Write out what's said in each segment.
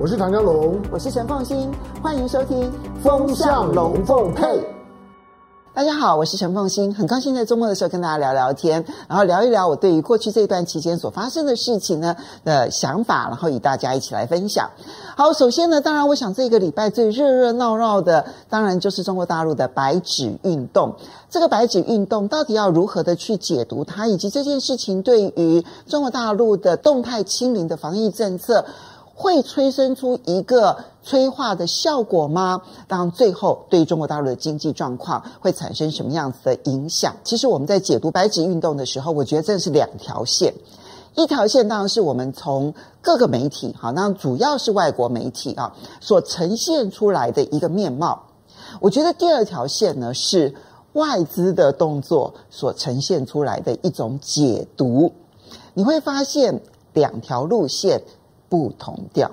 我是唐江龙，我是陈凤欣，欢迎收听《风向龙凤配》。大家好，我是陈凤欣，很高兴在周末的时候跟大家聊聊天，然后聊一聊我对于过去这段期间所发生的事情呢的想法，然后与大家一起来分享。好，首先呢，当然我想这个礼拜最热热闹闹的，当然就是中国大陆的白纸运动。这个白纸运动到底要如何的去解读它，以及这件事情对于中国大陆的动态清零的防疫政策，会催生出一个催化的效果吗？当，最后对中国大陆的经济状况会产生什么样子的影响？其实我们在解读白纸运动的时候，我觉得这是两条线。一条线当然是我们从各个媒体，好，那主要是外国媒体啊所呈现出来的一个面貌。我觉得第二条线呢是外资的动作所呈现出来的一种解读。你会发现两条路线。不同调，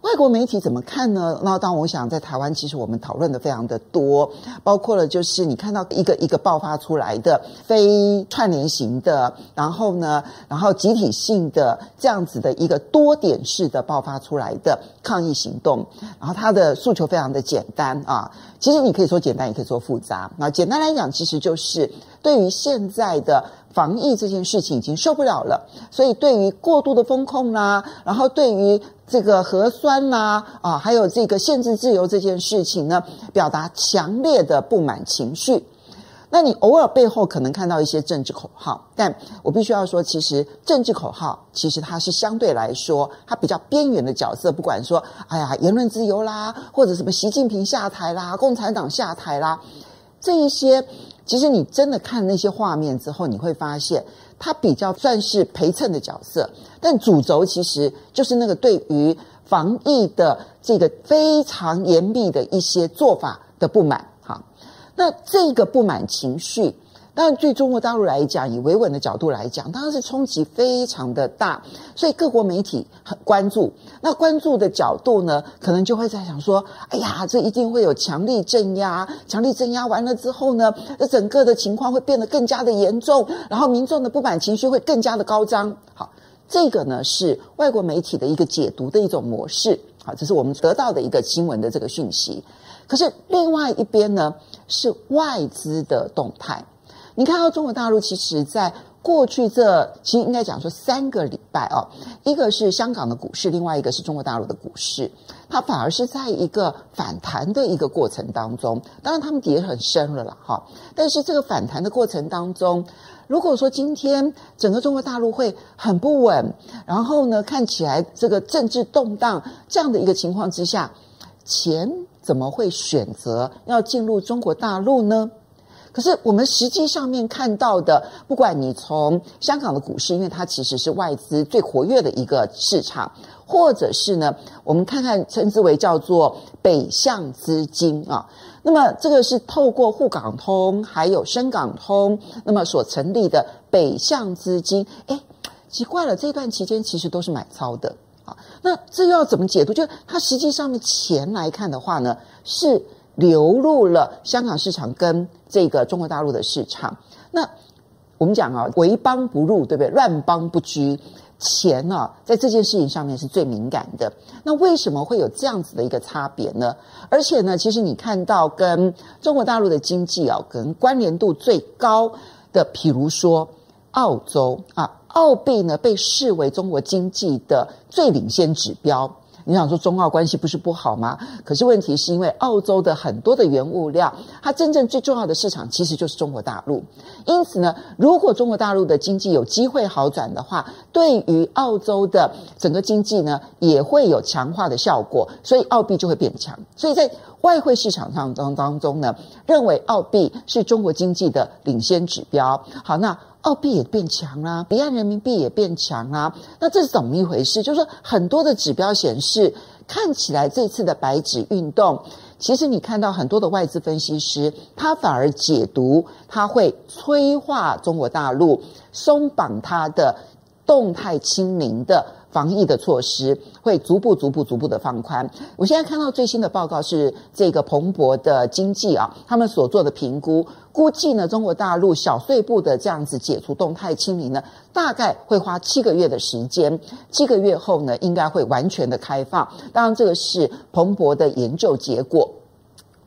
外国媒体怎么看呢？那当我想在台湾，其实我们讨论的非常的多，包括了就是你看到一个一个爆发出来的非串联型的，然后呢，然后集体性的这样子的一个多点式的爆发出来的抗议行动，然后它的诉求非常的简单啊，其实你可以说简单，也可以说复杂。那简单来讲，其实就是对于现在的。防疫这件事情已经受不了了，所以对于过度的风控啦，然后对于这个核酸啦，啊，还有这个限制自由这件事情呢，表达强烈的不满情绪。那你偶尔背后可能看到一些政治口号，但我必须要说，其实政治口号其实它是相对来说它比较边缘的角色。不管说，哎呀，言论自由啦，或者什么习近平下台啦，共产党下台啦，这一些。其实你真的看那些画面之后，你会发现他比较算是陪衬的角色，但主轴其实就是那个对于防疫的这个非常严密的一些做法的不满。哈，那这个不满情绪。当然，对中国大陆来讲，以维稳的角度来讲，当然是冲击非常的大，所以各国媒体很关注。那关注的角度呢，可能就会在想说：哎呀，这一定会有强力镇压，强力镇压完了之后呢，这整个的情况会变得更加的严重，然后民众的不满情绪会更加的高涨。好，这个呢是外国媒体的一个解读的一种模式。好，这是我们得到的一个新闻的这个讯息。可是另外一边呢，是外资的动态。你看到中国大陆，其实在过去这其实应该讲说三个礼拜哦，一个是香港的股市，另外一个是中国大陆的股市，它反而是在一个反弹的一个过程当中。当然，他们跌很深了啦，哈。但是这个反弹的过程当中，如果说今天整个中国大陆会很不稳，然后呢，看起来这个政治动荡这样的一个情况之下，钱怎么会选择要进入中国大陆呢？可是我们实际上面看到的，不管你从香港的股市，因为它其实是外资最活跃的一个市场，或者是呢，我们看看称之为叫做北向资金啊，那么这个是透过沪港通还有深港通，那么所成立的北向资金，诶，奇怪了，这段期间其实都是买超的啊，那这又要怎么解读？就它实际上面钱来看的话呢，是。流入了香港市场跟这个中国大陆的市场，那我们讲啊，为邦不入，对不对？乱邦不居，钱呢、啊，在这件事情上面是最敏感的。那为什么会有这样子的一个差别呢？而且呢，其实你看到跟中国大陆的经济啊，可能关联度最高的，譬如说澳洲啊，澳币呢被视为中国经济的最领先指标。你想说中澳关系不是不好吗？可是问题是因为澳洲的很多的原物料，它真正最重要的市场其实就是中国大陆。因此呢，如果中国大陆的经济有机会好转的话，对于澳洲的整个经济呢，也会有强化的效果，所以澳币就会变强。所以在外汇市场上当当中呢，认为澳币是中国经济的领先指标。好，那。澳币也变强啦，离岸人民币也变强啦。那这是怎么一回事？就是说，很多的指标显示，看起来这次的白纸运动，其实你看到很多的外资分析师，他反而解读，他会催化中国大陆松绑它的动态清零的防疫的措施会逐步、逐步、逐步的放宽。我现在看到最新的报告是这个彭博的经济啊，他们所做的评估，估计呢，中国大陆小碎步的这样子解除动态清零呢，大概会花七个月的时间，七个月后呢，应该会完全的开放。当然，这个是彭博的研究结果。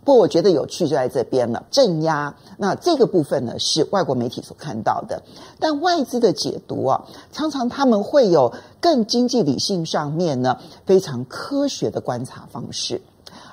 不过我觉得有趣就在这边了，镇压。那这个部分呢，是外国媒体所看到的，但外资的解读啊，常常他们会有更经济理性上面呢，非常科学的观察方式。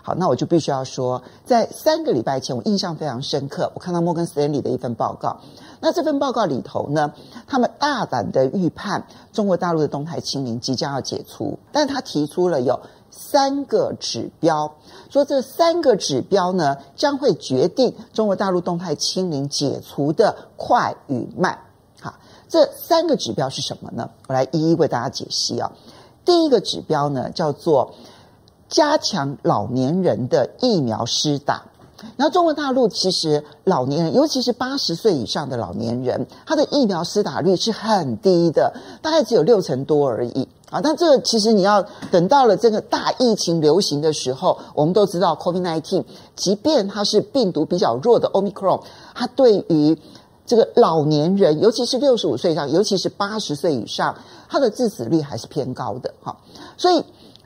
好，那我就必须要说，在三个礼拜前，我印象非常深刻，我看到摩根斯坦利的一份报告。那这份报告里头呢，他们大胆的预判中国大陆的动态清零即将要解除，但他提出了有三个指标，说这三个指标呢，将会决定中国大陆动态清零解除的快与慢。好，这三个指标是什么呢？我来一一为大家解析啊。第一个指标呢，叫做加强老年人的疫苗施打。然后中国大陆其实老年人，尤其是八十岁以上的老年人，他的疫苗施打率是很低的，大概只有六成多而已啊。但这个其实你要等到了这个大疫情流行的时候，我们都知道 COVID-19，即便它是病毒比较弱的 Omicron，它对于这个老年人，尤其是六十五岁以上，尤其是八十岁以上，它的致死率还是偏高的哈。所以。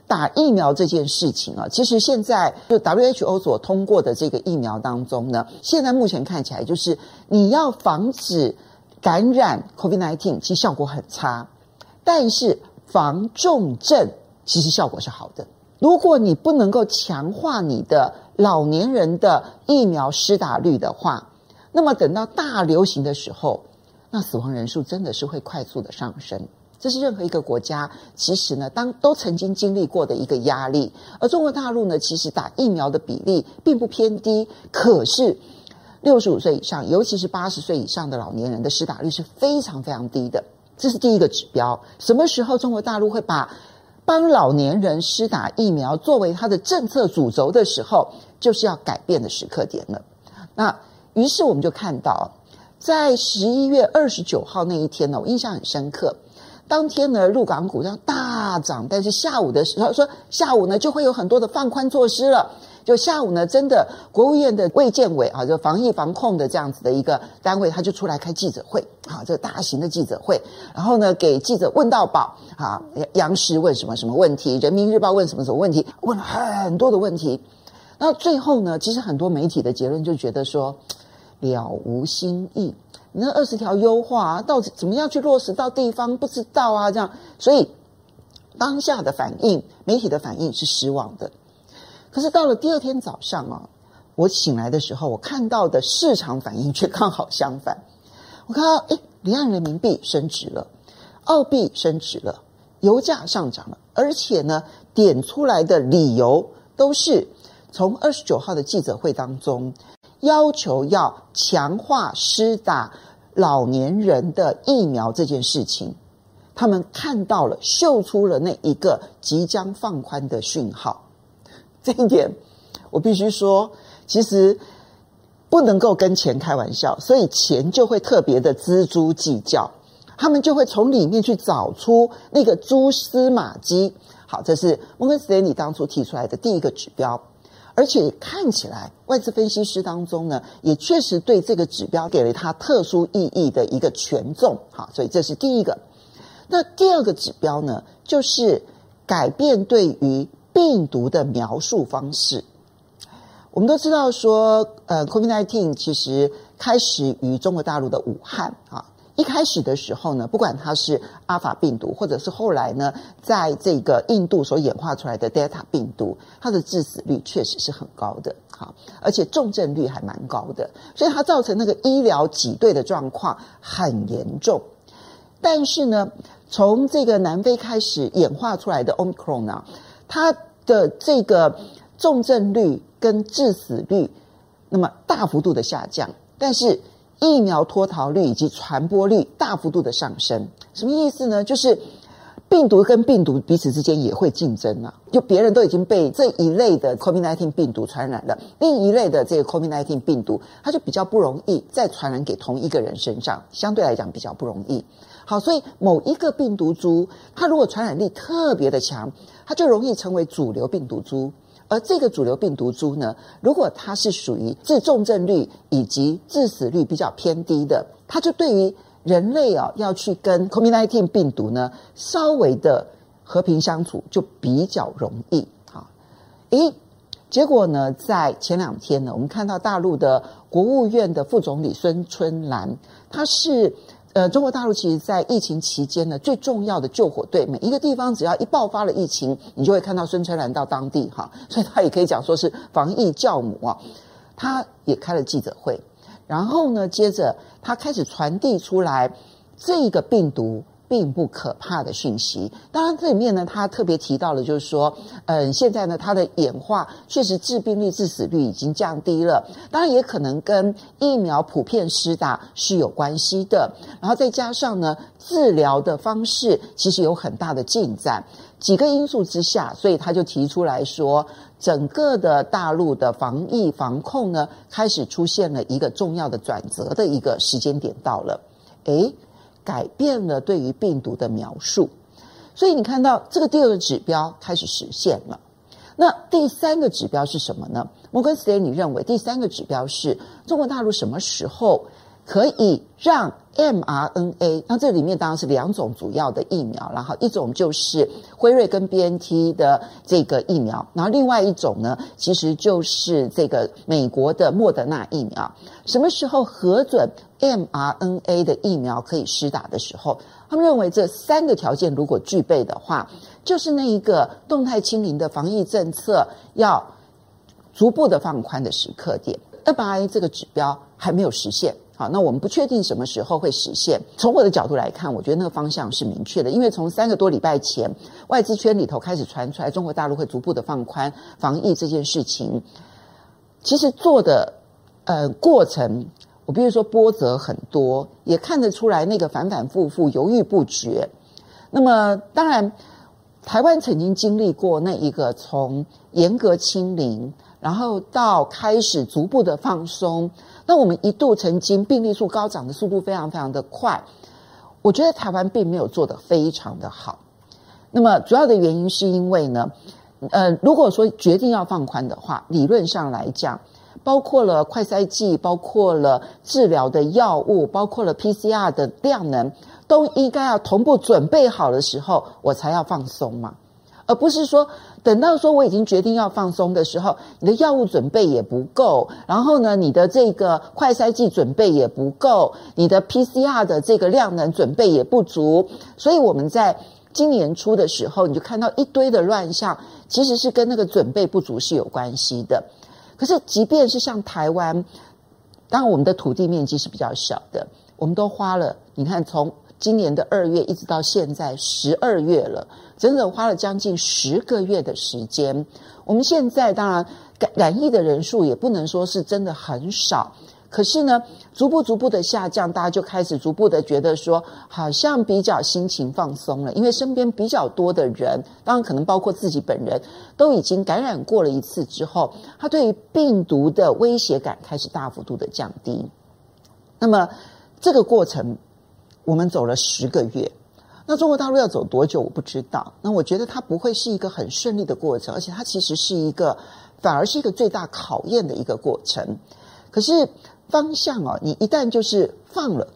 打疫苗这件事情啊，其实现在就 WHO 所通过的这个疫苗当中呢，现在目前看起来就是你要防止感染 COVID-19，其实效果很差，但是防重症其实效果是好的。如果你不能够强化你的老年人的疫苗施打率的话，那么等到大流行的时候，那死亡人数真的是会快速的上升。这是任何一个国家其实呢，当都曾经经历过的一个压力。而中国大陆呢，其实打疫苗的比例并不偏低，可是六十五岁以上，尤其是八十岁以上的老年人的施打率是非常非常低的。这是第一个指标。什么时候中国大陆会把帮老年人施打疫苗作为它的政策主轴的时候，就是要改变的时刻点了。那于是我们就看到，在十一月二十九号那一天呢，我印象很深刻。当天呢，陆港股要大涨，但是下午的时候说下午呢就会有很多的放宽措施了。就下午呢，真的国务院的卫健委啊，就防疫防控的这样子的一个单位，他就出来开记者会，啊，这个大型的记者会，然后呢给记者问到宝，啊，央视问什么什么问题，人民日报问什么什么问题，问了很多的问题。那最后呢，其实很多媒体的结论就觉得说了无新意。你那二十条优化啊，到底怎么样去落实到地方？不知道啊，这样，所以当下的反应，媒体的反应是失望的。可是到了第二天早上啊，我醒来的时候，我看到的市场反应却刚好相反。我看到，哎，离岸人民币升值了，澳币升值了，油价上涨了，而且呢，点出来的理由都是从二十九号的记者会当中。要求要强化施打老年人的疫苗这件事情，他们看到了，嗅出了那一个即将放宽的讯号。这一点，我必须说，其实不能够跟钱开玩笑，所以钱就会特别的錙铢计较，他们就会从里面去找出那个蛛丝马迹。好，这是摩根斯丹利当初提出来的第一个指标。而且看起来，外资分析师当中呢，也确实对这个指标给了它特殊意义的一个权重。好，所以这是第一个。那第二个指标呢，就是改变对于病毒的描述方式。我们都知道说，呃，COVID-19 其实开始于中国大陆的武汉啊。一开始的时候呢，不管它是阿法病毒，或者是后来呢，在这个印度所演化出来的 Delta 病毒，它的致死率确实是很高的，好，而且重症率还蛮高的，所以它造成那个医疗挤兑的状况很严重。但是呢，从这个南非开始演化出来的 Omicron 呢，它的这个重症率跟致死率那么大幅度的下降，但是。疫苗脱逃率以及传播率大幅度的上升，什么意思呢？就是病毒跟病毒彼此之间也会竞争啊。就别人都已经被这一类的 COVID-19 病毒传染了，另一类的这个 COVID-19 病毒，它就比较不容易再传染给同一个人身上，相对来讲比较不容易。好，所以某一个病毒株，它如果传染力特别的强，它就容易成为主流病毒株。而这个主流病毒株呢，如果它是属于致重症率以及致死率比较偏低的，它就对于人类啊要去跟 COVID-19 病毒呢稍微的和平相处就比较容易。好，诶，结果呢，在前两天呢，我们看到大陆的国务院的副总理孙春兰，他是。呃，中国大陆其实，在疫情期间呢，最重要的救火队，每一个地方只要一爆发了疫情，你就会看到孙春兰到当地哈，所以他也可以讲说是防疫教母啊。他也开了记者会，然后呢，接着他开始传递出来这个病毒。并不可怕的讯息。当然，这里面呢，他特别提到了，就是说，嗯，现在呢，它的演化确实致病率、致死率已经降低了。当然，也可能跟疫苗普遍施打是有关系的。然后再加上呢，治疗的方式其实有很大的进展。几个因素之下，所以他就提出来说，整个的大陆的防疫防控呢，开始出现了一个重要的转折的一个时间点到了。诶。改变了对于病毒的描述，所以你看到这个第二个指标开始实现了。那第三个指标是什么呢？摩根斯丹利认为第三个指标是中国大陆什么时候可以让 mRNA，那这里面当然是两种主要的疫苗，然后一种就是辉瑞跟 BNT 的这个疫苗，然后另外一种呢，其实就是这个美国的莫德纳疫苗。什么时候核准 mRNA 的疫苗可以施打的时候，他们认为这三个条件如果具备的话，就是那一个动态清零的防疫政策要逐步的放宽的时刻点。mRNA 这个指标还没有实现。好，那我们不确定什么时候会实现。从我的角度来看，我觉得那个方向是明确的，因为从三个多礼拜前，外资圈里头开始传出来，中国大陆会逐步的放宽防疫这件事情，其实做的呃过程，我必须说波折很多，也看得出来那个反反复复、犹豫不决。那么，当然，台湾曾经经历过那一个从严格清零，然后到开始逐步的放松。那我们一度曾经病例数高涨的速度非常非常的快，我觉得台湾并没有做得非常的好。那么主要的原因是因为呢，呃，如果说决定要放宽的话，理论上来讲，包括了快筛剂，包括了治疗的药物，包括了 PCR 的量能，都应该要同步准备好的时候，我才要放松嘛。而不是说等到说我已经决定要放松的时候，你的药物准备也不够，然后呢，你的这个快筛剂准备也不够，你的 PCR 的这个量能准备也不足，所以我们在今年初的时候，你就看到一堆的乱象，其实是跟那个准备不足是有关系的。可是，即便是像台湾，当然我们的土地面积是比较小的，我们都花了，你看从今年的二月一直到现在十二月了。整整花了将近十个月的时间。我们现在当然感染疫的人数也不能说是真的很少，可是呢，逐步逐步的下降，大家就开始逐步的觉得说，好像比较心情放松了，因为身边比较多的人，当然可能包括自己本人，都已经感染过了一次之后，他对于病毒的威胁感开始大幅度的降低。那么这个过程，我们走了十个月。那中国大陆要走多久，我不知道。那我觉得它不会是一个很顺利的过程，而且它其实是一个，反而是一个最大考验的一个过程。可是方向哦，你一旦就是放了，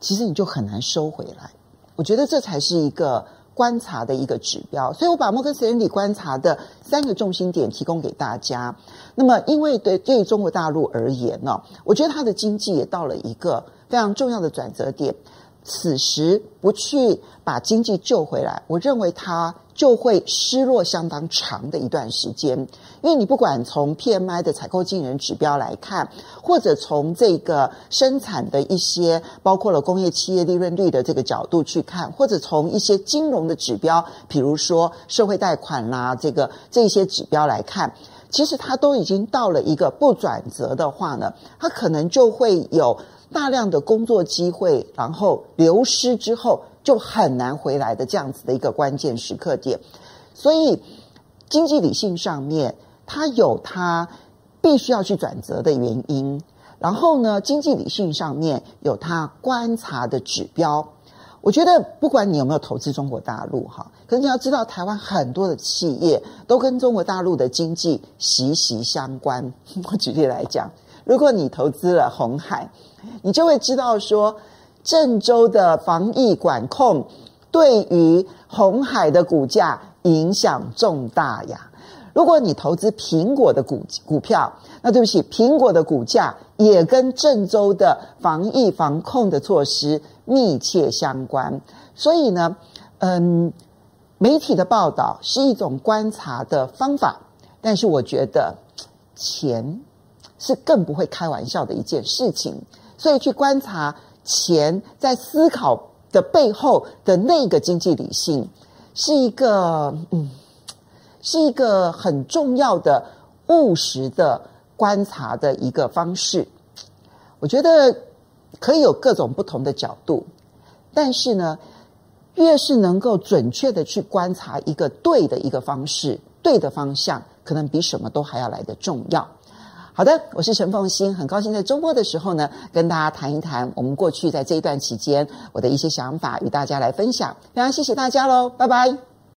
其实你就很难收回来。我觉得这才是一个观察的一个指标。所以我把摩根斯丹利观察的三个重心点提供给大家。那么，因为对对中国大陆而言呢，我觉得它的经济也到了一个非常重要的转折点。此时不去把经济救回来，我认为它就会失落相当长的一段时间。因为你不管从 PMI 的采购经理指标来看，或者从这个生产的一些，包括了工业企业利润率的这个角度去看，或者从一些金融的指标，比如说社会贷款啦，这个这些指标来看，其实它都已经到了一个不转折的话呢，它可能就会有。大量的工作机会，然后流失之后就很难回来的这样子的一个关键时刻点，所以经济理性上面它有它必须要去转折的原因，然后呢，经济理性上面有它观察的指标。我觉得不管你有没有投资中国大陆哈，可是你要知道，台湾很多的企业都跟中国大陆的经济息息相关。我举例来讲，如果你投资了红海，你就会知道说，郑州的防疫管控对于红海的股价影响重大呀。如果你投资苹果的股股票，那对不起，苹果的股价也跟郑州的防疫防控的措施密切相关。所以呢，嗯，媒体的报道是一种观察的方法，但是我觉得钱是更不会开玩笑的一件事情。所以去观察钱在思考的背后的那个经济理性，是一个嗯。是一个很重要的务实的观察的一个方式，我觉得可以有各种不同的角度，但是呢，越是能够准确的去观察一个对的一个方式，对的方向，可能比什么都还要来得重要。好的，我是陈凤欣，很高兴在周末的时候呢，跟大家谈一谈我们过去在这一段期间我的一些想法，与大家来分享。非常谢谢大家喽，拜拜。